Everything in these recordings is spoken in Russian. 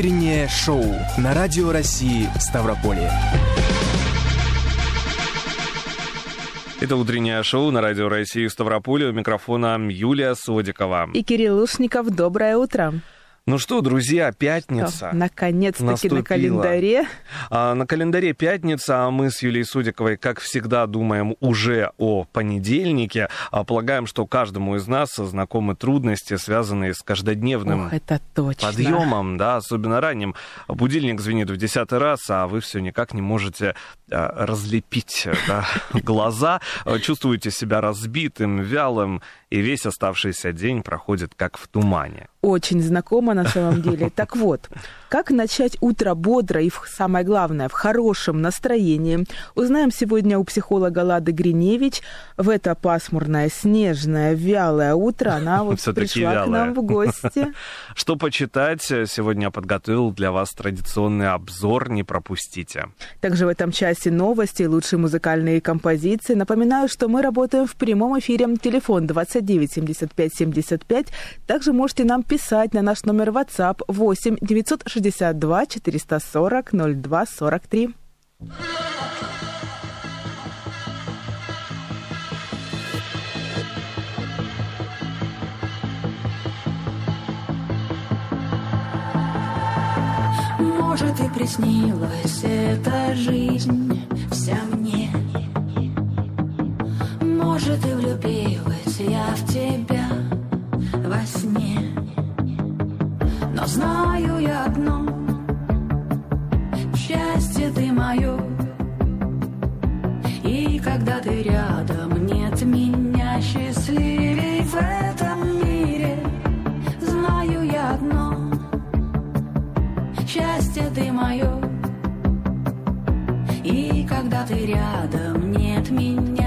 Утреннее шоу на Радио России Ставрополье. Это утреннее шоу на Радио России Ставрополье. У микрофона Юлия Содикова. И Кирилл Лушников. Доброе утро. Ну что, друзья, пятница. Наконец-таки на календаре. А, на календаре пятница, а мы с Юлией Судиковой, как всегда, думаем уже о понедельнике. А, полагаем, что каждому из нас знакомы трудности, связанные с каждодневным Ох, это точно. подъемом, да, особенно ранним. Будильник звенит в десятый раз, а вы все никак не можете а, разлепить да, глаза, чувствуете себя разбитым, вялым, и весь оставшийся день проходит как в тумане. Очень знакомо на самом деле. Так вот, как начать утро бодро и, самое главное, в хорошем настроении, узнаем сегодня у психолога Лады Гриневич. В это пасмурное, снежное, вялое утро она вот пришла к нам в гости. Что почитать? Сегодня я подготовил для вас традиционный обзор, не пропустите. Также в этом часе новости, лучшие музыкальные композиции. Напоминаю, что мы работаем в прямом эфире. Телефон 29 75 75. Также можете нам писать на наш номер WhatsApp 8 962 440 02 43. Может, и приснилась эта жизнь вся мне Может, и влюбилась я в тебя во сне Но знаю я одно Счастье ты мое И когда ты рядом Нет меня счастливей в этом мире. Знаю я одно Счастье ты мое И когда ты рядом Нет меня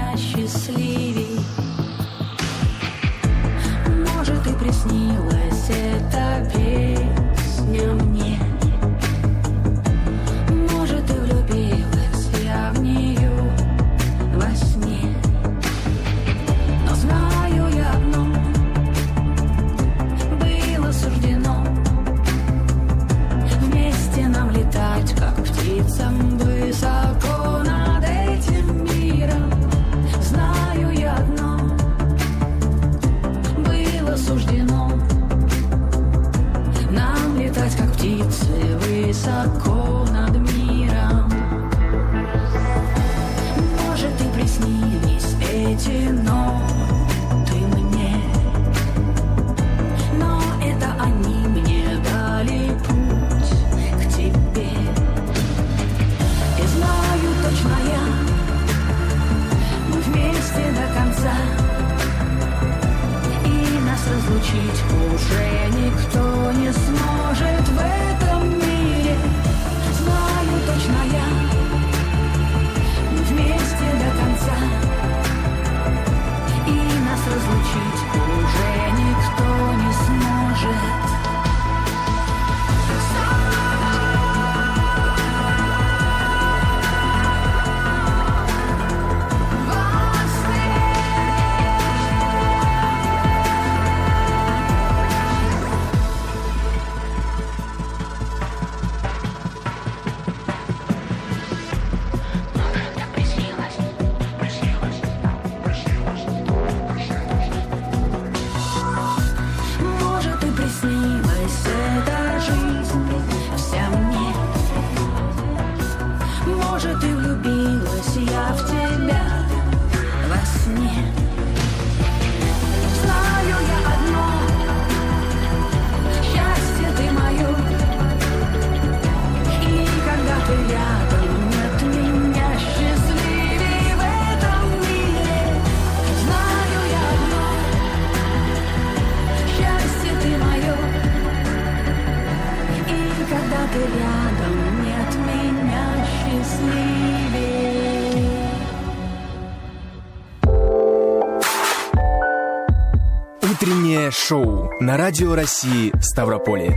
шоу на Радио России Ставрополье.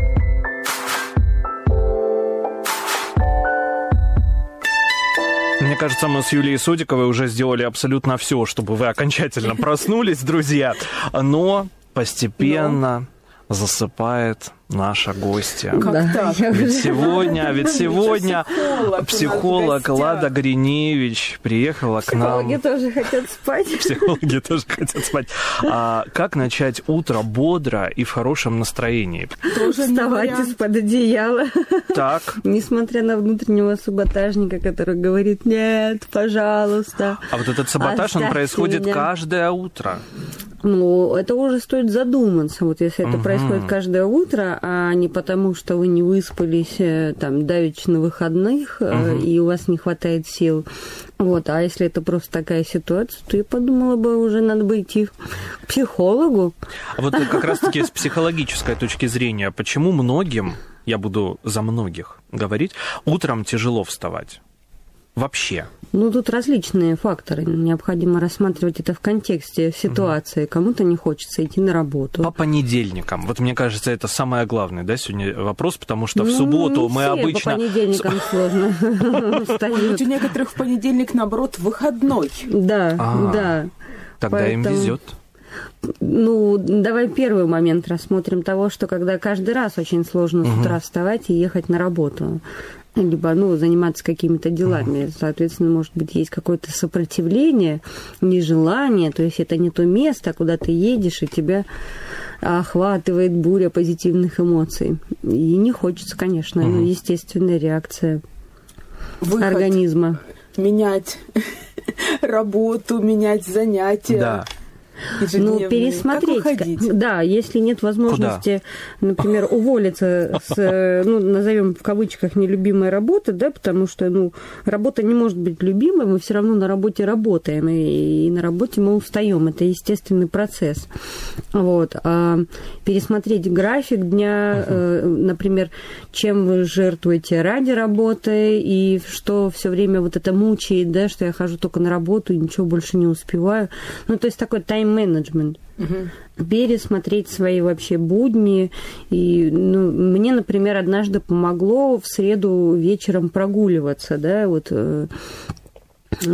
Мне кажется, мы с Юлией Судиковой уже сделали абсолютно все, чтобы вы окончательно проснулись, друзья. Но постепенно засыпает наша гостья. Как Да, так? Ведь сегодня, ведь сегодня Психолог. Лада Гриневич приехала к нам. Психологи тоже хотят спать. Психологи тоже хотят спать. А как начать утро бодро и в хорошем настроении? Тоже Вставать из-под одеяла. Так. Несмотря на внутреннего саботажника, который говорит, нет, пожалуйста. А вот этот саботаж, он происходит меня. каждое утро. Ну, это уже стоит задуматься. Вот если это Мгм. происходит каждое утро, а не потому, что вы не выспались э, там давеча на выходных, Мгм. и у вас не хватает сил. Вот, а если это просто такая ситуация, то я подумала бы, уже надо бы идти к психологу. А вот как раз-таки с психологической точки зрения, почему многим, я буду за многих говорить, утром тяжело вставать? Вообще. Ну, тут различные факторы. Необходимо рассматривать это в контексте ситуации. Кому-то не хочется идти на работу. По понедельникам. Вот мне кажется, это самое главное, да, сегодня вопрос, потому что в Ну, субботу не мы все обычно... по понедельникам сложно у некоторых в понедельник, наоборот, выходной. Да, А. да. Тогда им везет. Ну, давай первый момент рассмотрим того, что когда каждый раз очень сложно с утра вставать и ехать на работу. Либо, ну, заниматься какими-то делами. Соответственно, может быть, есть какое-то сопротивление, нежелание. То есть это не то место, куда ты едешь, и тебя охватывает буря позитивных эмоций. И не хочется, конечно, ну, естественная реакция Выход. организма. Менять работу, менять занятия. Да. Ну, пересмотреть. Как? Да, если нет возможности, например, уволиться с, э, ну, назовем в кавычках, нелюбимой работы, да, потому что, ну, работа не может быть любимой, мы все равно на работе работаем, и, и на работе мы устаем. Это естественный процесс. Вот. А пересмотреть график дня, э, например, чем вы жертвуете ради работы, и что все время вот это мучает, да, что я хожу только на работу и ничего больше не успеваю. Ну, то есть такой тайм-менеджмент пересмотреть свои вообще будни. И, ну, мне, например, однажды помогло в среду вечером прогуливаться, да, вот э,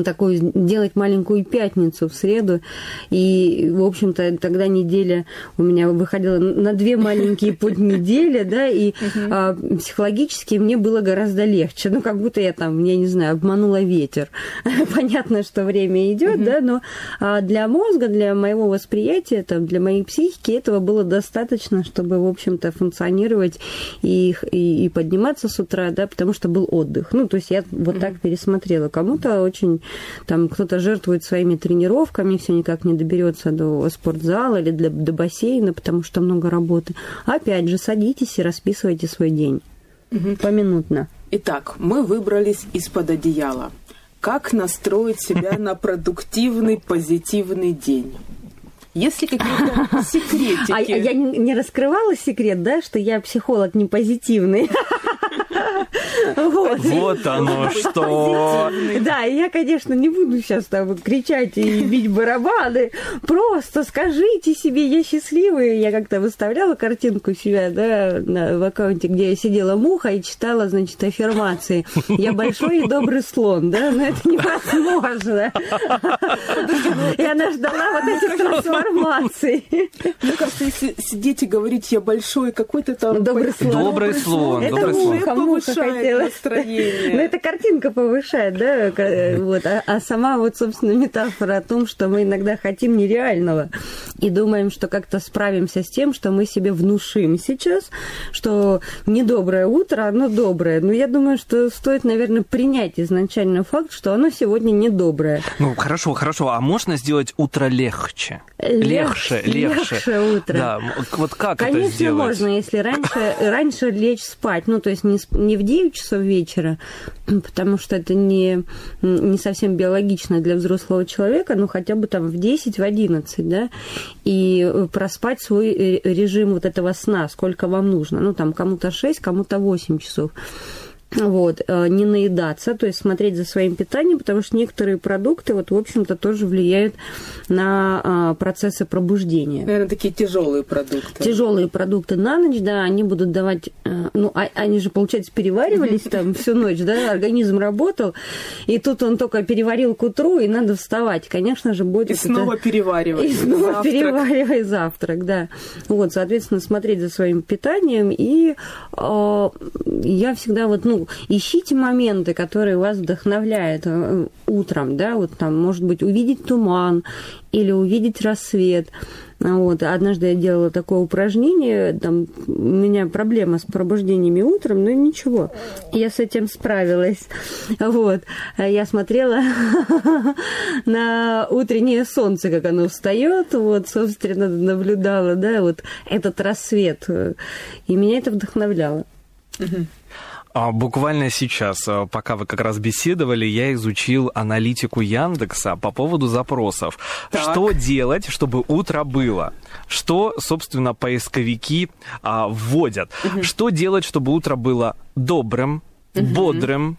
такую делать маленькую пятницу в среду. И, в общем-то, тогда неделя у меня выходила на две маленькие поднедели, да, и а, психологически мне было гораздо легче. Ну, как будто я там, я не знаю, обманула ветер. Понятно, что время идет, да, но а, для мозга, для моего восприятия, там, для моей психики этого было достаточно, чтобы, в общем-то, функционировать и, и, и подниматься с утра, да, потому что был отдых. Ну, то есть я вот так пересмотрела. Кому-то очень, там, кто-то жертвует своими тренировками, все никак не доберется до спортзала или для, до бассейна, потому что много работы. Опять же, садитесь и расписывайте свой день поминутно. Итак, мы выбрались из-под одеяла. Как настроить себя на продуктивный, позитивный день? Есть ли какие-то секретики? А я не не раскрывала секрет, да, что я психолог не позитивный. Вот. Вот оно что. Да, я, конечно, не буду сейчас там кричать и бить барабаны. Просто скажите себе, я счастливая. Я как-то выставляла картинку себя, да, на- в аккаунте, где я сидела муха и читала, значит, аффирмации. Я большой и добрый слон, да, но это невозможно. И она ждала вот этих трансформаций. Мне кажется, если сидеть и говорить, я большой, какой-то там... Добрый слон. Добрый слон, Это муха, муха повышает хотела. настроение. Ну, эта картинка повышает, да, э, вот. А, а сама вот, собственно, метафора о том, что мы иногда хотим нереального и думаем, что как-то справимся с тем, что мы себе внушим сейчас, что недоброе утро, оно доброе. Но я думаю, что стоит, наверное, принять изначально факт, что оно сегодня недоброе. Ну, хорошо, хорошо. А можно сделать утро легче? Легче, легче. легче утро. Да, вот как это Конечно, сделать? можно, если раньше, раньше лечь спать, ну, то есть не, сп- не в 9 часов вечера, потому что это не, не совсем биологично для взрослого человека, но хотя бы там в 10, в 11, да, и э, проспать свой э, режим вот этого сна, сколько вам нужно. Ну, там кому-то 6, кому-то 8 часов. Вот, э, не наедаться, то есть смотреть за своим питанием, потому что некоторые продукты, вот, в общем-то, тоже влияют на а, процессы пробуждения. Наверное, такие тяжелые продукты. Тяжелые продукты на ночь, да, они будут давать, э, ну, а, они же, получается, переваривались там всю ночь, да, организм работал, и тут он только переварил к утру, и надо вставать, конечно же, будет... И снова переваривать. И снова завтрак. переваривай завтрак, да. Вот, соответственно, смотреть за своим питанием, и э, я всегда вот, ну, ищите моменты, которые вас вдохновляют э, утром, да, вот там, может быть, увидеть туман или увидеть рассвет. Вот. Однажды я делала такое упражнение, там, у меня проблема с пробуждениями утром, но ничего, я с этим справилась. Вот. Я смотрела на утреннее солнце, как оно встает, вот, собственно, наблюдала, да, вот этот рассвет, и меня это вдохновляло. А Буквально сейчас, а, пока вы как раз беседовали, я изучил аналитику Яндекса по поводу запросов. Так. Что делать, чтобы утро было? Что, собственно, поисковики а, вводят? Что делать, чтобы утро было добрым, бодрым,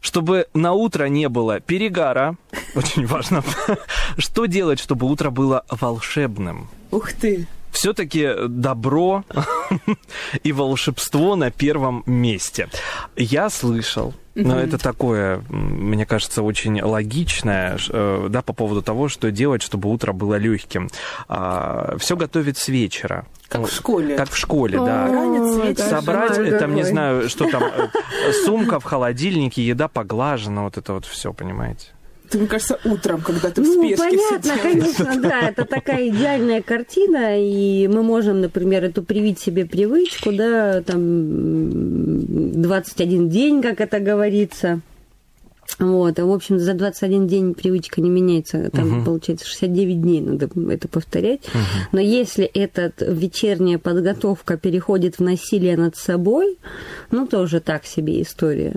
чтобы на утро не было перегара, очень важно. Что делать, чтобы утро было волшебным? Ух ты. Все-таки добро и волшебство на первом месте. Я слышал, но это такое, мне кажется, очень логичное, э, да, по поводу того, что делать, чтобы утро было легким. все готовить с вечера. Как Ну, в школе. Как в школе, да. Ранец. Собрать, там, не знаю, что там, э, сумка в холодильнике, еда поглажена, вот это вот все, понимаете? Ты, мне кажется, утром, когда ты в Ну, спешке понятно, все делаешь. конечно, да, это такая идеальная картина, и мы можем, например, эту привить себе привычку, да, там, м, 21 день, как это говорится. Вот, а, в общем, за 21 день привычка не меняется, там, Мгм. получается, 69 дней надо это повторять. Но если эта вечерняя подготовка переходит в насилие над собой, ну, тоже так себе история.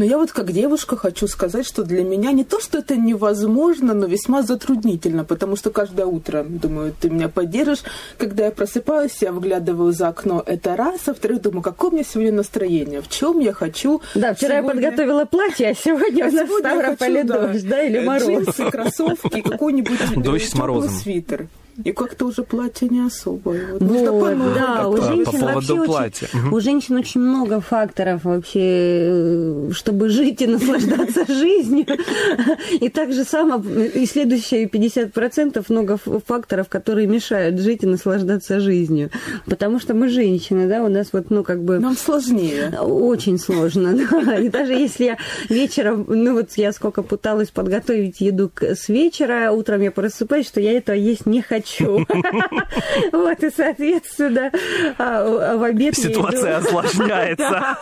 Но я вот как девушка хочу сказать, что для меня не то, что это невозможно, но весьма затруднительно, потому что каждое утро, думаю, ты меня поддержишь, когда я просыпаюсь, я выглядываю за окно, это раз, а во-вторых, думаю, какое у меня сегодня настроение, в чем я хочу. Да, вчера я сегодня- подготовила платье, а сегодня А у нас в сегодня я Ставрополе хочу, да, дождь, да, или э, мороз. Джинсы, кроссовки, какой-нибудь э, Дождь с тёплый морозом. свитер. И как-то уже платье не особо. и Вот, Вот, по-новому да, у. По женщин поводу вообще платья. очень, у женщин очень много факторов вообще, э, чтобы жить и наслаждаться жизнью. И так же само, и следующие 50% много факторов, которые мешают жить и наслаждаться жизнью. Потому что мы женщины, да, у нас вот, ну, как бы... Нам сложнее. Очень сложно, да. И даже если я вечером, ну вот я сколько пыталась подготовить еду с вечера, утром я просыпаюсь, что я этого есть не хочу. Вот, и, соответственно, а, в обед Ситуация осложняется.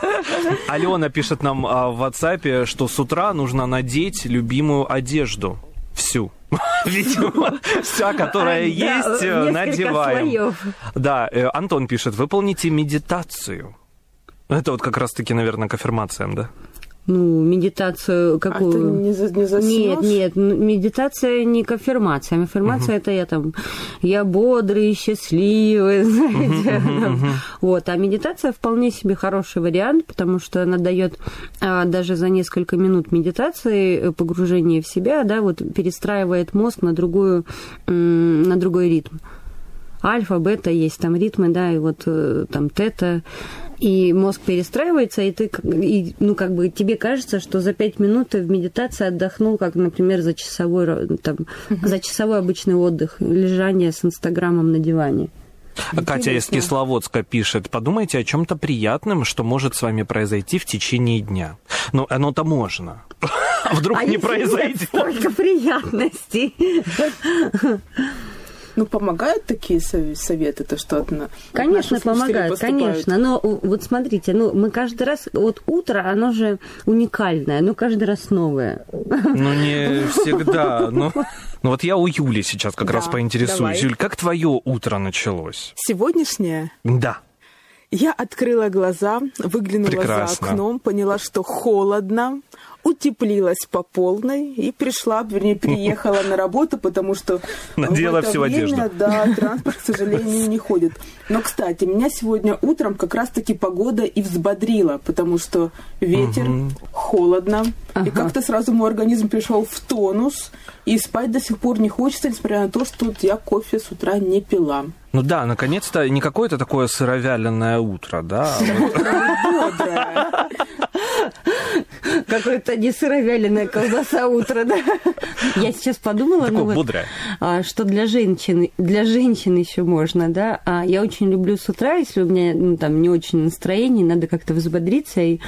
Алена пишет нам а, в WhatsApp, что с утра нужно надеть любимую одежду. Всю. Видимо, вся, которая есть, э, надеваем. Да, э, Антон пишет, выполните медитацию. Это вот как раз-таки, наверное, к аффирмациям, да? Ну, медитацию А ты какую? не, за- не заснёшь? Нет, нет, медитация не к аффирмациям. Аффирмация это я там, я бодрый, счастливый, знаете. там. Вот, а медитация вполне себе хороший вариант, потому что она дает а, даже за несколько минут медитации э, погружение в себя, да, вот перестраивает мозг на другую, на другой ритм. Альфа, бета есть там ритмы, да, и вот э, там тета, и мозг перестраивается, и ты, и, ну, как бы тебе кажется, что за пять минут ты в медитации отдохнул, как, например, за часовой, там, за часовой обычный отдых, лежание с Инстаграмом на диване. Катя из Кисловодска пишет, подумайте о чем-то приятном, что может с вами произойти в течение дня. Ну, оно-то можно. А вдруг А не произойдет? Сколько приятностей. Ну, помогают такие сов- советы, то что от на- Конечно, поступают? конечно. Но вот смотрите, ну мы каждый раз, вот утро, оно же уникальное, оно каждый раз новое. Ну, не всегда. Ну, ну вот я у Юли сейчас как Да, раз поинтересуюсь. давай. Юль, как твое утро началось? Сегодняшнее Да. Я открыла глаза, выглянула Прекрасно. за окном, поняла, что холодно, утеплилась по полной и пришла, вернее, приехала на работу, потому что Надела в это всю время, одежду. Да, транспорт, к сожалению, не ходит. Но, кстати, меня сегодня утром как раз-таки погода и взбодрила, потому что ветер, холодно, и Ага. как-то сразу мой организм пришел в тонус, и спать до сих пор не хочется, несмотря на то, что вот я кофе с утра не пила. Ну да, наконец-то не какое-то такое сыровяленое утро, да? а Какое-то не сыровяленая колбаса утро, да? Я сейчас подумала, ну вот, а, что для женщин, для женщин еще можно, да. А я очень люблю с утра, если у меня ну, там не очень настроение, надо как-то взбодриться и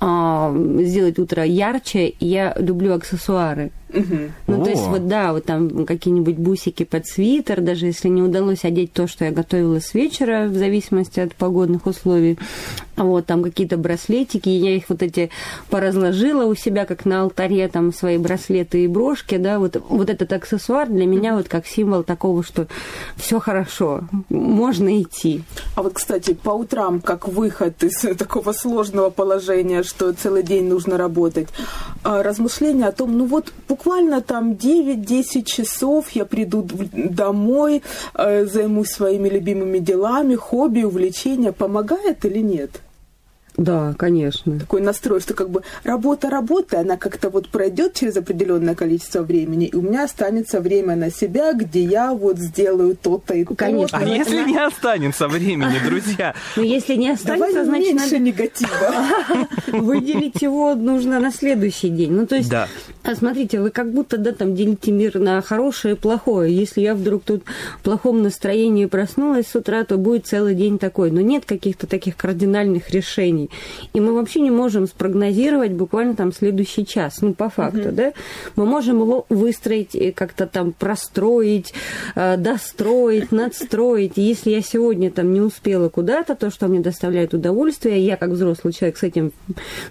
сделать утро ярче. Я люблю аксессуары. Мгм. Ну, то есть, О. вот, да, вот там какие-нибудь бусики под свитер, даже если не удалось одеть то, что я готовила с вечера, в зависимости от погодных условий. А Вот, там какие-то браслетики, я их вот эти поразложила у себя, как на алтаре, там, свои браслеты и брошки, да, вот, вот этот аксессуар для меня вот как символ такого, что все хорошо, можно идти. А вот, кстати, по утрам, как выход из такого сложного положения, что целый день нужно работать, а, размышления о том, ну вот буквально там 9-10 часов я приду домой, э, займусь своими любимыми делами, хобби, увлечения, помогает или нет? Да, конечно. Такой настрой, что как бы работа работа, она как-то вот пройдет через определенное количество времени, и у меня останется время на себя, где я вот сделаю то-то и то-то. Конечно. А Ну, если это- не останется времени, друзья? Но если не Давай останется, значит, меньше надо негатива. выделить его нужно на следующий день. Ну, то есть, Да. а смотрите, вы как будто, да, там делите мир на хорошее и плохое. Если я вдруг тут в плохом настроении проснулась с утра, то будет целый день такой. Но нет каких-то таких кардинальных решений. И мы вообще не можем спрогнозировать буквально там следующий час, ну, по факту, да. Мы можем его выстроить, и как-то там простроить, э, достроить, надстроить. И если я сегодня там не успела куда-то, то, что мне доставляет удовольствие, я как взрослый человек с этим,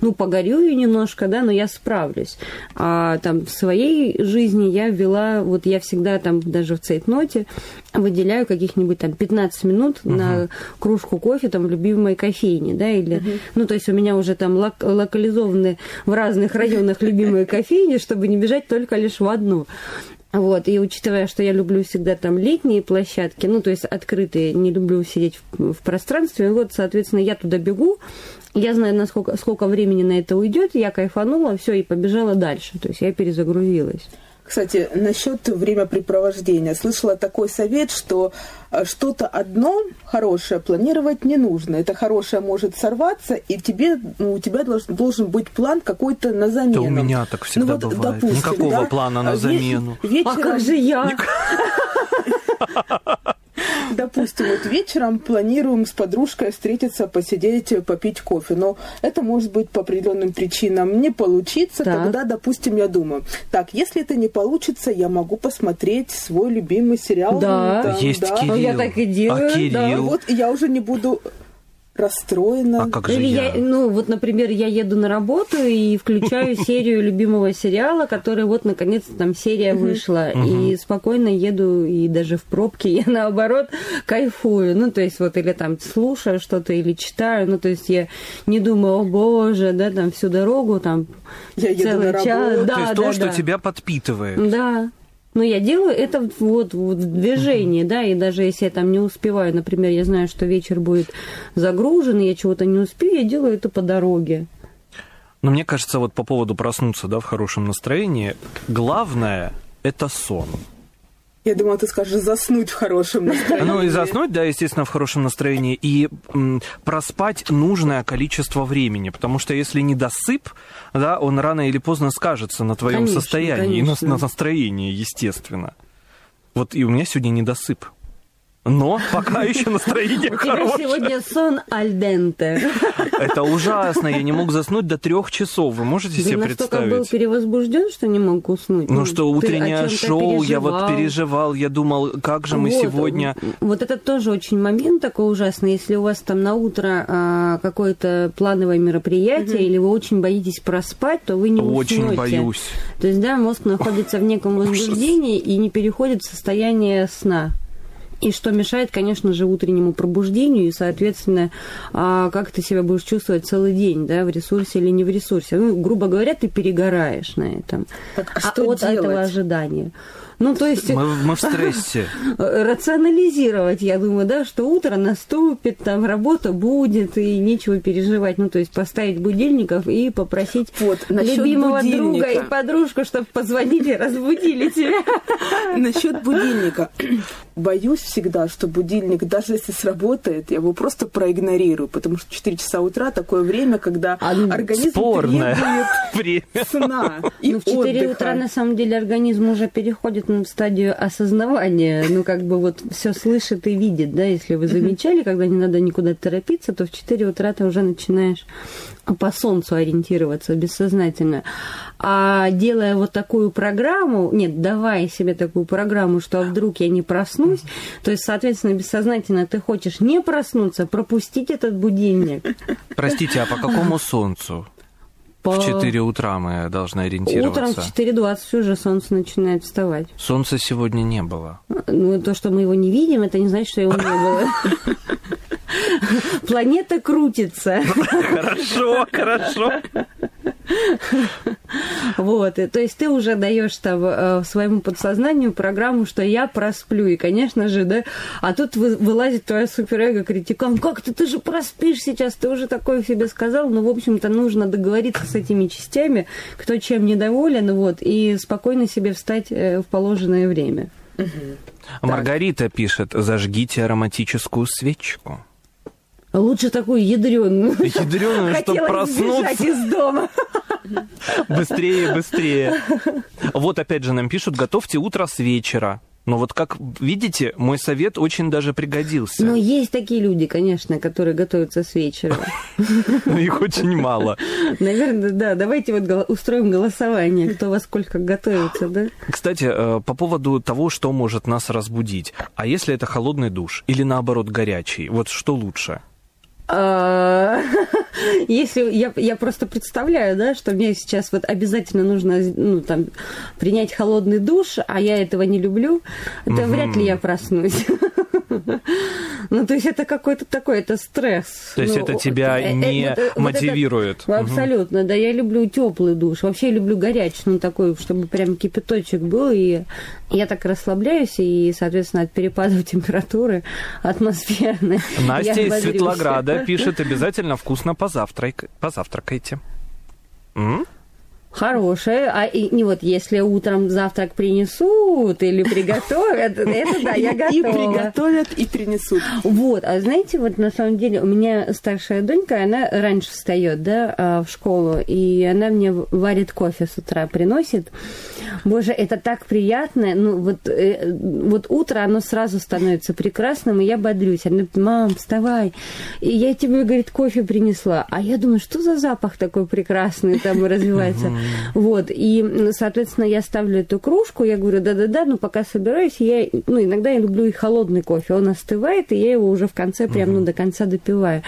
ну, погорюю немножко, да, но я справлюсь. А там в своей жизни я ввела, вот я всегда там даже в цейтноте выделяю каких-нибудь там 15 минут на кружку кофе там в любимой кофейне, да, или, ну, то есть у меня уже там лок- локализованы в разных районах любимые кофейни, чтобы не бежать только лишь в одну. Вот, и учитывая, что я люблю всегда там летние площадки, ну, то есть открытые, не люблю сидеть в, в пространстве, вот, соответственно, я туда бегу, я знаю, насколько, сколько времени на это уйдет, я кайфанула, все, и побежала дальше, то есть я перезагрузилась. Кстати, насчет времяпрепровождения. Слышала такой совет, что э, что-то одно хорошее планировать не нужно. Это хорошее может сорваться, и тебе, ну, у тебя должен, должен быть план какой-то на замену. Да у меня так всегда Ну, вот, бывает. допустим, Никакого да, плана на ве- замену. вечером- А как же я? Допустим, вот вечером планируем с подружкой встретиться, посидеть, попить кофе. Но это может быть по определенным причинам не получиться. Так. Тогда, допустим, я думаю, так, если это не получится, я могу посмотреть свой любимый сериал. Да. там, Есть да. Кирилл. Я так и делаю, А да. Кирилл? Вот я уже не буду расстроена. А как же Или я, я? ну, вот, например, я еду на работу и включаю серию любимого сериала, который вот, наконец, там серия вышла, и спокойно еду, и даже в пробке я, наоборот, кайфую. Ну, то есть, вот, или там слушаю что-то, или читаю, ну, то есть, я не думаю, о боже, да, там, всю дорогу, там, Я еду целый на час. Да, То есть да, то, что тебя подпитывает. Да. Но я делаю это вот, в движении, да, и даже если я там не успеваю, например, я знаю, что вечер будет загружен, и я чего-то не успею, я делаю это по дороге. Но мне кажется, вот по поводу проснуться, да, в хорошем настроении, главное – это сон. Я думала, ты скажешь заснуть в хорошем настроении. Ну и заснуть, да, естественно, в хорошем настроении, и м, проспать нужное количество времени, потому что если недосып, да, он рано или поздно скажется на твоем Конечно, состоянии и на, конечно. на настроении, естественно. Вот и у меня сегодня недосып. Но пока еще настроение У тебя хорошее. сегодня сон альденте. Это ужасно, я не мог заснуть до трех часов. Вы можете Ты себе настолько был представить? перевозбужден, что не мог уснуть. Ну что, ты о утреннее шоу, я вот переживал. я думал, как же мы сегодня... Вот это тоже очень момент такой ужасный. Если у вас там на утро а, какое-то плановое мероприятие, или вы очень боитесь проспать, то вы не Очень уснете. боюсь. То есть, да, мозг находится в неком возбуждении и не переходит в состояние сна. И что мешает, конечно же, утреннему пробуждению и, соответственно, а, как ты себя будешь чувствовать целый день, да, в ресурсе или не в ресурсе. Ну, грубо говоря, ты перегораешь на этом. Так, а А что от делать? этого ожидания. Ну, то есть Мы, мы в стрессе. рационализировать, я думаю, да, что утро наступит, там работа будет, и нечего переживать. Ну, то есть поставить будильников и попросить Вот, любимого друга будильника. и подружку, чтобы позвонили, разбудили тебя. Насчет будильника. Боюсь всегда, что будильник, даже если сработает, я его просто проигнорирую, потому что 4 часа утра такое время, когда А, ну, организм Спорное требует время. сна и ну, в 4 отдыха. утра, на самом деле, организм уже переходит в стадию осознавания. Ну, как бы вот все слышит и видит, да, если вы замечали, когда не надо никуда торопиться, то в 4 утра ты уже начинаешь по солнцу ориентироваться бессознательно. А делая вот такую программу, нет, давая себе такую программу, что а вдруг я не проснусь, то есть, соответственно, бессознательно ты хочешь не проснуться, пропустить этот будильник. Простите, а по какому солнцу? По... В 4 утра мы должны Утром ориентироваться. в 4.20 уже солнце начинает вставать. Солнца сегодня не было. Ну, то, что мы его не видим, это не значит, что его не было. Планета крутится. Хорошо, хорошо. Вот. То есть ты уже даешь там э, своему подсознанию программу, что я просплю. И, конечно же, да, а тут вы- вылазит твоя суперэго критикан. Как ты, ты же проспишь сейчас, ты уже такое себе сказал. Ну, в общем-то, нужно договориться с этими частями, кто чем недоволен, вот, и спокойно себе встать э, в положенное время. Маргарита пишет, зажгите ароматическую свечку. Лучше такую ядреную. Ядреную, чтобы проснуться из дома. быстрее, быстрее. Вот опять же нам пишут, готовьте утро с вечера. Но вот как видите, мой совет очень даже пригодился. Но есть такие люди, конечно, которые готовятся с вечера. Но их очень мало. Наверное, да. Давайте вот устроим голосование, кто во сколько готовится, да? Кстати, э, по поводу того, что может нас разбудить. А если это холодный душ или наоборот горячий? Вот что лучше? А, Если я, я просто представляю, да, что мне сейчас вот обязательно нужно ну, там, принять холодный душ, а я этого не люблю, то вряд ли я проснусь. Ну, то есть это какой-то такой, это стресс. То есть Ну, это тебя э, э, не вот, э, вот это- мотивирует? Мгм. Абсолютно, да. Я люблю теплый душ. Вообще люблю горячий, ну такой, чтобы прям кипяточек был. И я так расслабляюсь, и, соответственно, от перепадов температуры атмосферной. Настя из. Светлограда пишет, обязательно вкусно позавтрак... позавтракайте. М? Хорошая. А и, не вот если утром завтрак принесут или приготовят, это да, я И готова. приготовят, и принесут. Вот, а знаете, вот на самом деле у меня старшая донька, она раньше встает, да, а, в школу, и она мне варит кофе с утра, приносит. Боже, это так приятно. Ну, вот, э, вот утро, оно сразу становится прекрасным, и я бодрюсь. Она говорит, мам, вставай. И я тебе, говорит, кофе принесла. А я думаю, что за запах такой прекрасный там развивается. Вот, и, соответственно, я ставлю эту кружку, я говорю, да-да-да, ну, пока собираюсь, я, ну, иногда я люблю и холодный кофе, он остывает, и я его уже в конце прям, ну, до конца допиваю.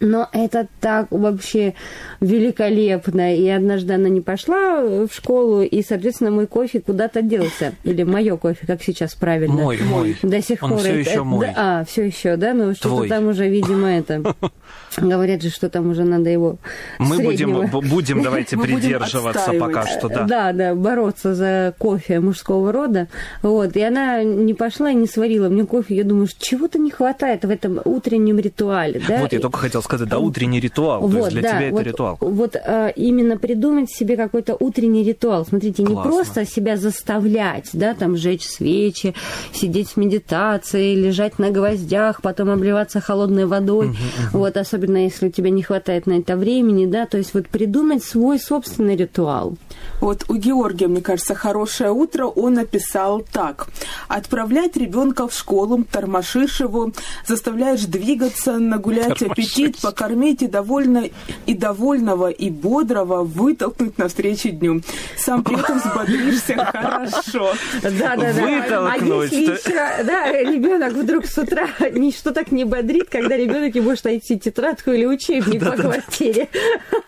Но это так вообще великолепно. И однажды она не пошла в школу, и, соответственно, мой кофе куда-то делся. Или мое кофе, как сейчас правильно. Мой, мой. До сих Он пор. всё это- ещё мой. да, а, все еще, да? Ну, что-то Твой. там уже, видимо, это... Говорят же, что там уже надо его Мы среднего. будем, будем, давайте Мы придерживаться пока что, да. Да, да, бороться за кофе мужского рода. Вот. И она не пошла и не сварила мне кофе. Я думаю, что чего-то не хватает в этом утреннем ритуале. Да? Вот я только хотел сказать, да, утренний ритуал. То есть для да, тебя это вот, ритуал. Вот а, именно придумать себе какой-то утренний ритуал. Смотрите, не Классно. просто себя заставлять, да, там жечь свечи, сидеть в медитации, лежать на гвоздях, потом обливаться холодной водой. Вот, особенно если у тебя не хватает на это времени, да, то есть вот придумать свой собственный ритуал. Вот у Георгия, мне кажется, хорошее утро. Он написал так. Отправлять ребенка в школу, тормошишь его, заставляешь двигаться, нагулять аппетит, покормить и довольно и довольного и бодрого вытолкнуть навстречу дню. Сам при этом взбодришься хорошо. Да, да, да. А Вытолкнуть. если еще, да, ребенок вдруг с утра ничто так не бодрит, когда ребенок ему может найти тетрадку или учебник по квартире.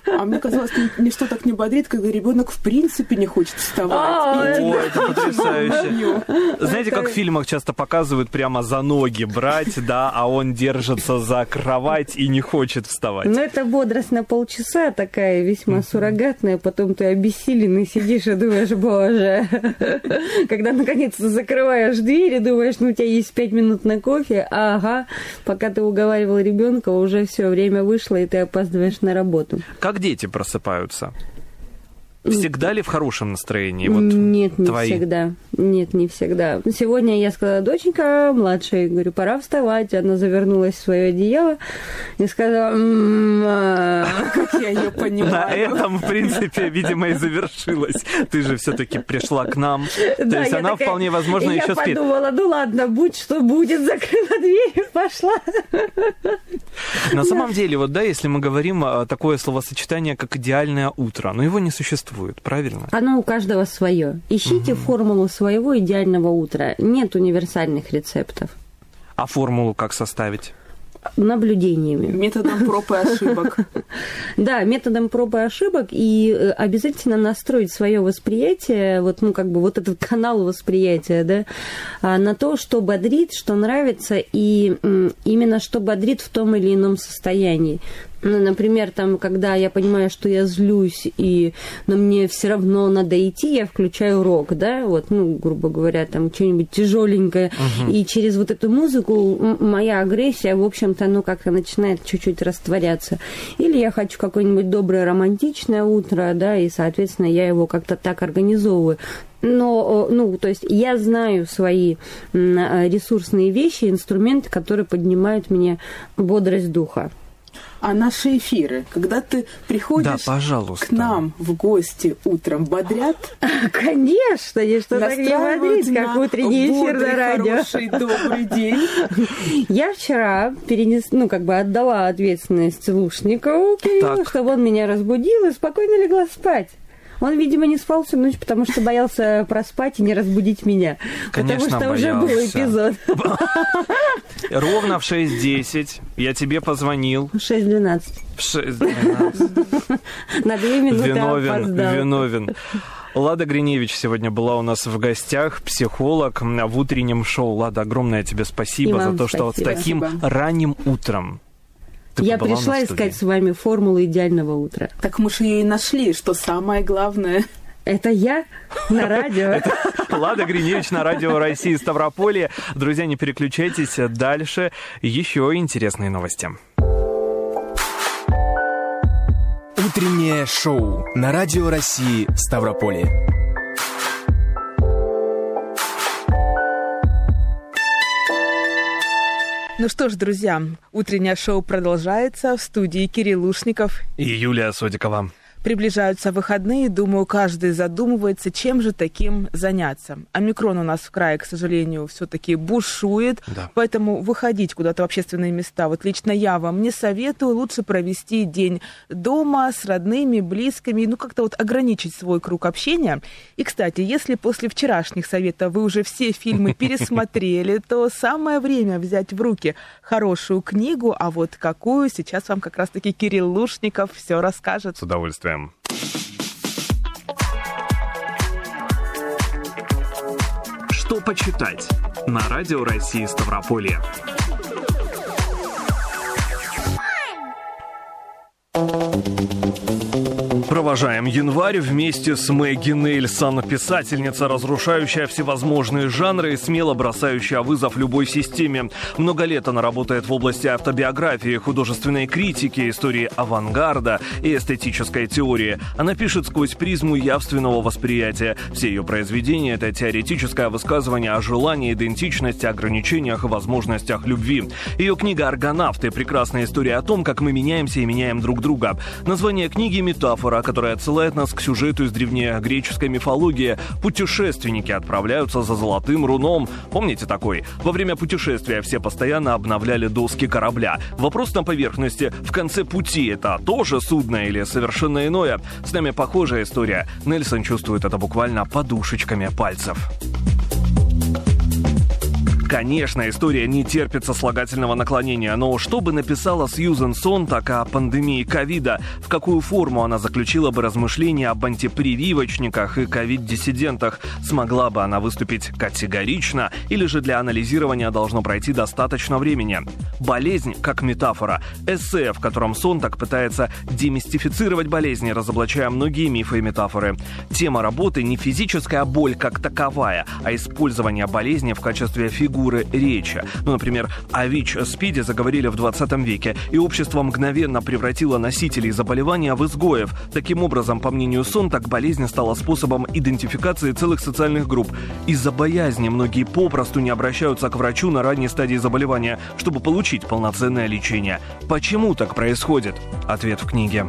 А мне казалось, ни- ничто так не бодрит, когда ребенок в принципе не хочет вставать. А, О, это потрясающе. Знаете, как в фильмах часто показывают прямо за ноги брать, да, а он держится за кровать и не хочет вставать. Ну, это бодрость на полчаса такая весьма суррогатная, потом ты обессиленный сидишь и думаешь, боже. Когда наконец-то закрываешь дверь и думаешь, ну, у тебя есть пять минут на кофе, ага, пока ты уговаривал ребенка, уже все время вышло, и ты опаздываешь на работу. Как дети просыпаются? Всегда ли в хорошем настроении? Вот Нет, не твои. всегда. Нет, не всегда. Сегодня я сказала, доченька младшая, говорю, пора вставать. Она завернулась в свое одеяло и сказала, «М, а». Как я ее На понимаю. этом, в принципе, видимо, и завершилось. Ты же все-таки пришла к нам. То есть я она вполне возможно еще я спит. подумала, ну ладно, будь что будет, закрыла дверь и пошла. На самом деле, вот да, если мы говорим а, такое словосочетание, как идеальное утро, но его не существует, правильно? Оно у каждого свое. Ищите формулу своего идеального утра. Нет универсальных рецептов. А формулу как составить? Наблюдениями. Методом проб и ошибок. Да, методом проб и ошибок, и э, обязательно настроить свое восприятие, вот, ну, как бы вот этот канал восприятия, да, а, на то, что бодрит, что нравится, и именно что бодрит в том или ином состоянии. Ну, например, там, когда я понимаю, что я злюсь, и, но мне все равно надо идти, я включаю рок, да, вот, ну, грубо говоря, там, что-нибудь тяжеленькое, и через вот эту музыку моя агрессия, в общем-то, ну, как-то начинает чуть-чуть растворяться. Или я хочу какое-нибудь доброе романтичное утро, да, и, соответственно, я его как-то так организовываю. Но, э, ну, то есть я знаю свои э, ресурсные вещи, инструменты, которые поднимают мне бодрость духа. А наши эфиры, когда ты Да, приходишь пожалуйста. к нам в гости утром, бодрят, Конечно, ничто так не настраивают бодрит, как утренний эфир на радио. хороший, добрый день. Я вчера перенес, ну, как бы отдала ответственность Лушникову, Кириллу, чтобы он меня разбудил и спокойно легла спать. Он, видимо, не спал всю ночь, потому что боялся проспать и не разбудить меня. Конечно, потому что уже был боялся. эпизод. Ровно в 6.10 я тебе позвонил. 6.12. В 6.12. На две минуты Виновен, опоздал. виновен. Лада Гриневич сегодня была у нас в гостях, психолог в утреннем шоу. Лада, огромное тебе спасибо за то, что вот с спасибо. таким Спасибо. ранним утром ты Я побыла пришла искать с вами формулу идеального утра. Так мы же ее и нашли, что самое главное. Это я на радио. Лада Гриневич на радио России Ставрополье. Друзья, не переключайтесь. Дальше еще интересные новости. Утреннее шоу на Радио России Ставрополье. Ну что ж, друзья, утреннее шоу продолжается в студии Кирилл Лушников. И Юлия Содикова. Приближаются выходные, думаю, каждый задумывается, чем же таким заняться. Омикрон у нас в крае, к сожалению, все-таки бушует, Да. поэтому выходить куда-то в общественные места. Вот лично я вам не советую, лучше провести день дома с родными, близкими, ну как-то вот ограничить свой круг общения. И, кстати, если после вчерашних советов вы уже все фильмы пересмотрели, то самое время взять в руки хорошую книгу, а вот какую, сейчас вам как раз-таки Кирилл Лушников все расскажет. С удовольствием. Что почитать на радио России Ставрополье? Провожаем январь вместе с Мэгги Нельсон, писательница, разрушающая всевозможные жанры и смело бросающая вызов любой системе. Много лет она работает в области автобиографии, художественной критики, истории авангарда и эстетической теории. Она пишет сквозь призму явственного восприятия. Все ее произведения — это теоретическое высказывание о желании, идентичности, ограничениях и возможностях любви. Ее книга «Аргонавты» — прекрасная история о том, как мы меняемся и меняем друг друга. Название книги — метафора, которая отсылает нас к сюжету из древнегреческой мифологии. Путешественники отправляются за золотым руном. Помните такой? Во время путешествия все постоянно обновляли доски корабля. Вопрос на поверхности. В конце пути это тоже судно или совершенно иное? С нами похожая история. Нельсон чувствует это буквально подушечками пальцев. Конечно, история не терпит сослагательного наклонения, но что бы написала Сьюзен Сонтак о пандемии ковида, в какую форму она заключила бы размышления об антипрививочниках и ковид-диссидентах, смогла бы она выступить категорично или же для анализирования должно пройти достаточно времени. Болезнь как метафора. Эссе, в котором Сонтак пытается демистифицировать болезни, разоблачая многие мифы и метафоры. Тема работы не физическая боль как таковая, а использование болезни в качестве фигуры фигуры речи. Ну, например, о ВИЧ-СПИДе заговорили в 20 веке, и общество мгновенно превратило носителей заболевания в изгоев. Таким образом, по мнению Сонтак, болезнь стала способом идентификации целых социальных групп. Из-за боязни многие попросту не обращаются к врачу на ранней стадии заболевания, чтобы получить полноценное лечение. Почему так происходит? Ответ в книге.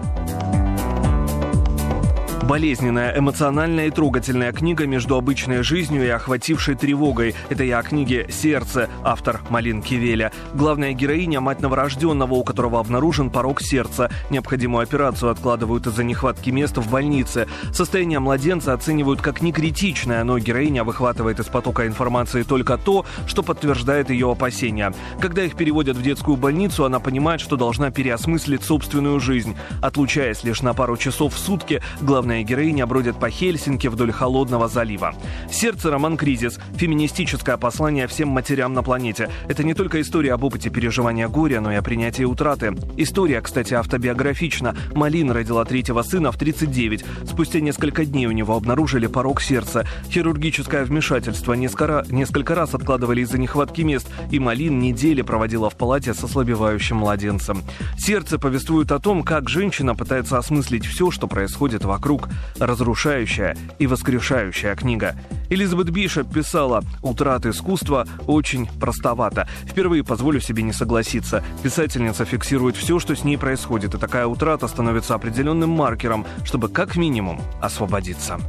Болезненная, эмоциональная и трогательная книга между обычной жизнью и охватившей тревогой. Это я о книге «Сердце», автор Малин Кивеля. Главная героиня – мать новорожденного, у которого обнаружен порог сердца. Необходимую операцию откладывают из-за нехватки мест в больнице. Состояние младенца оценивают как некритичное, но героиня выхватывает из потока информации только то, что подтверждает ее опасения. Когда их переводят в детскую больницу, она понимает, что должна переосмыслить собственную жизнь. Отлучаясь лишь на пару часов в сутки, главная Главная героиня бродит по Хельсинки вдоль холодного залива. «Сердце. Роман Кризис» — феминистическое послание всем матерям на планете. Это не только история об опыте переживания горя, но и о принятии утраты. История, кстати, автобиографична. Малин родила третьего сына в 39. Спустя несколько дней у него обнаружили порог сердца. Хирургическое вмешательство несколько, несколько раз откладывали из-за нехватки мест, и Малин недели проводила в палате со ослабевающим младенцем. «Сердце» повествует о том, как женщина пытается осмыслить все, что происходит вокруг разрушающая и воскрешающая книга. Элизабет Бишоп писала «Утрата искусства очень простовато». Впервые позволю себе не согласиться. Писательница фиксирует все, что с ней происходит, и такая утрата становится определенным маркером, чтобы как минимум освободиться.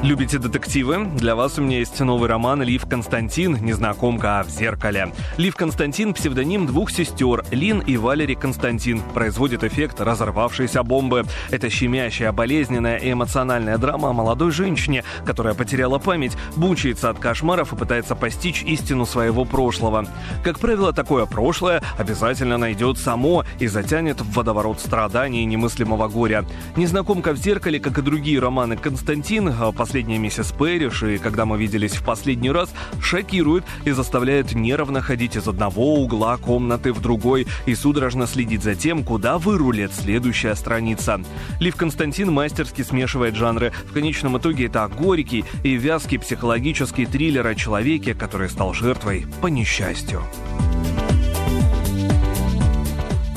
Любите детективы? Для вас у меня есть новый роман «Лив Константин. Незнакомка в зеркале». Лив Константин – псевдоним двух сестер Лин и Валери Константин. Производит эффект разорвавшейся бомбы. Это щемящая, болезненная и эмоциональная драма о молодой женщине, которая потеряла память, бучается от кошмаров и пытается постичь истину своего прошлого. Как правило, такое прошлое обязательно найдет само и затянет в водоворот страданий и немыслимого горя. «Незнакомка в зеркале», как и другие романы Константин, по последняя миссис Пэриш и когда мы виделись в последний раз, шокирует и заставляет нервно ходить из одного угла комнаты в другой и судорожно следить за тем, куда вырулит следующая страница. Лив Константин мастерски смешивает жанры. В конечном итоге это горький и вязкий психологический триллер о человеке, который стал жертвой по несчастью.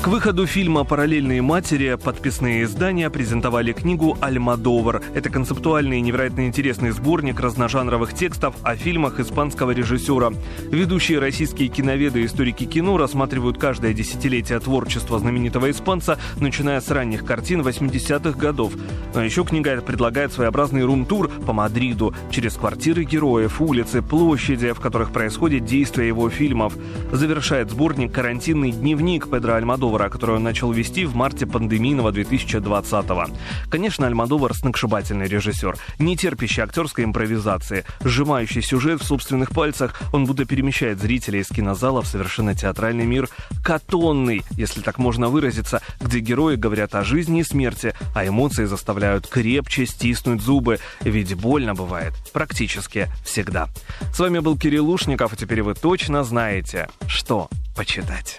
К выходу фильма «Параллельные матери» подписные издания презентовали книгу «Альмадовар». Это концептуальный и невероятно интересный сборник разножанровых текстов о фильмах испанского режиссера. Ведущие российские киноведы и историки кино рассматривают каждое десятилетие творчества знаменитого испанца, начиная с ранних картин 80-х годов. Но еще книга предлагает своеобразный рум-тур по Мадриду, через квартиры героев, улицы, площади, в которых происходит действие его фильмов. Завершает сборник «Карантинный дневник» Педро Альмадовара Альмадовара, которую он начал вести в марте пандемийного 2020-го. Конечно, Альмадовар сногсшибательный режиссер, не терпящий актерской импровизации, сжимающий сюжет в собственных пальцах, он будто перемещает зрителей из кинозала в совершенно театральный мир, катонный, если так можно выразиться, где герои говорят о жизни и смерти, а эмоции заставляют крепче стиснуть зубы, ведь больно бывает практически всегда. С вами был Кирилл Лушников, и теперь вы точно знаете, что почитать.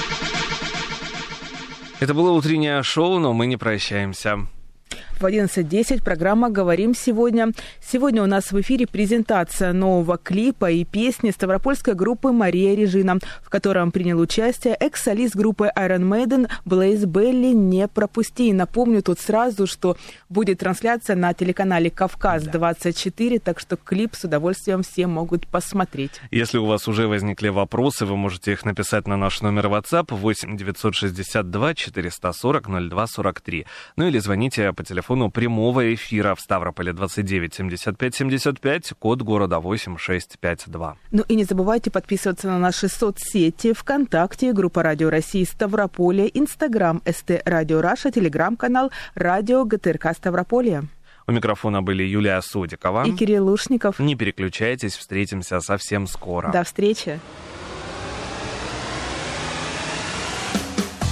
Это было утреннее шоу, но мы не прощаемся. В 11.10 программа «Говорим сегодня». Сегодня у нас в эфире презентация нового клипа и песни ставропольской группы «Мария Режина», в котором принял участие экс-солист группы Iron Maiden Блейз Белли «Не пропусти». И напомню тут сразу, что будет трансляция на телеканале «Кавказ-24», так что клип с удовольствием все могут посмотреть. Если у вас уже возникли вопросы, вы можете их написать на наш номер WhatsApp 8 962 440 02 43. Ну или звоните по телефону телефону прямого эфира в Ставрополе 29 75 75, код города 8652. Ну и не забывайте подписываться на наши соцсети ВКонтакте, группа Радио России Ставрополе, Инстаграм ST Radio Russia, Телеграм-канал Радио ГТРК Ставрополе. У микрофона были Юлия Судикова и Кирилл Лушников. Не переключайтесь, встретимся совсем скоро. До встречи.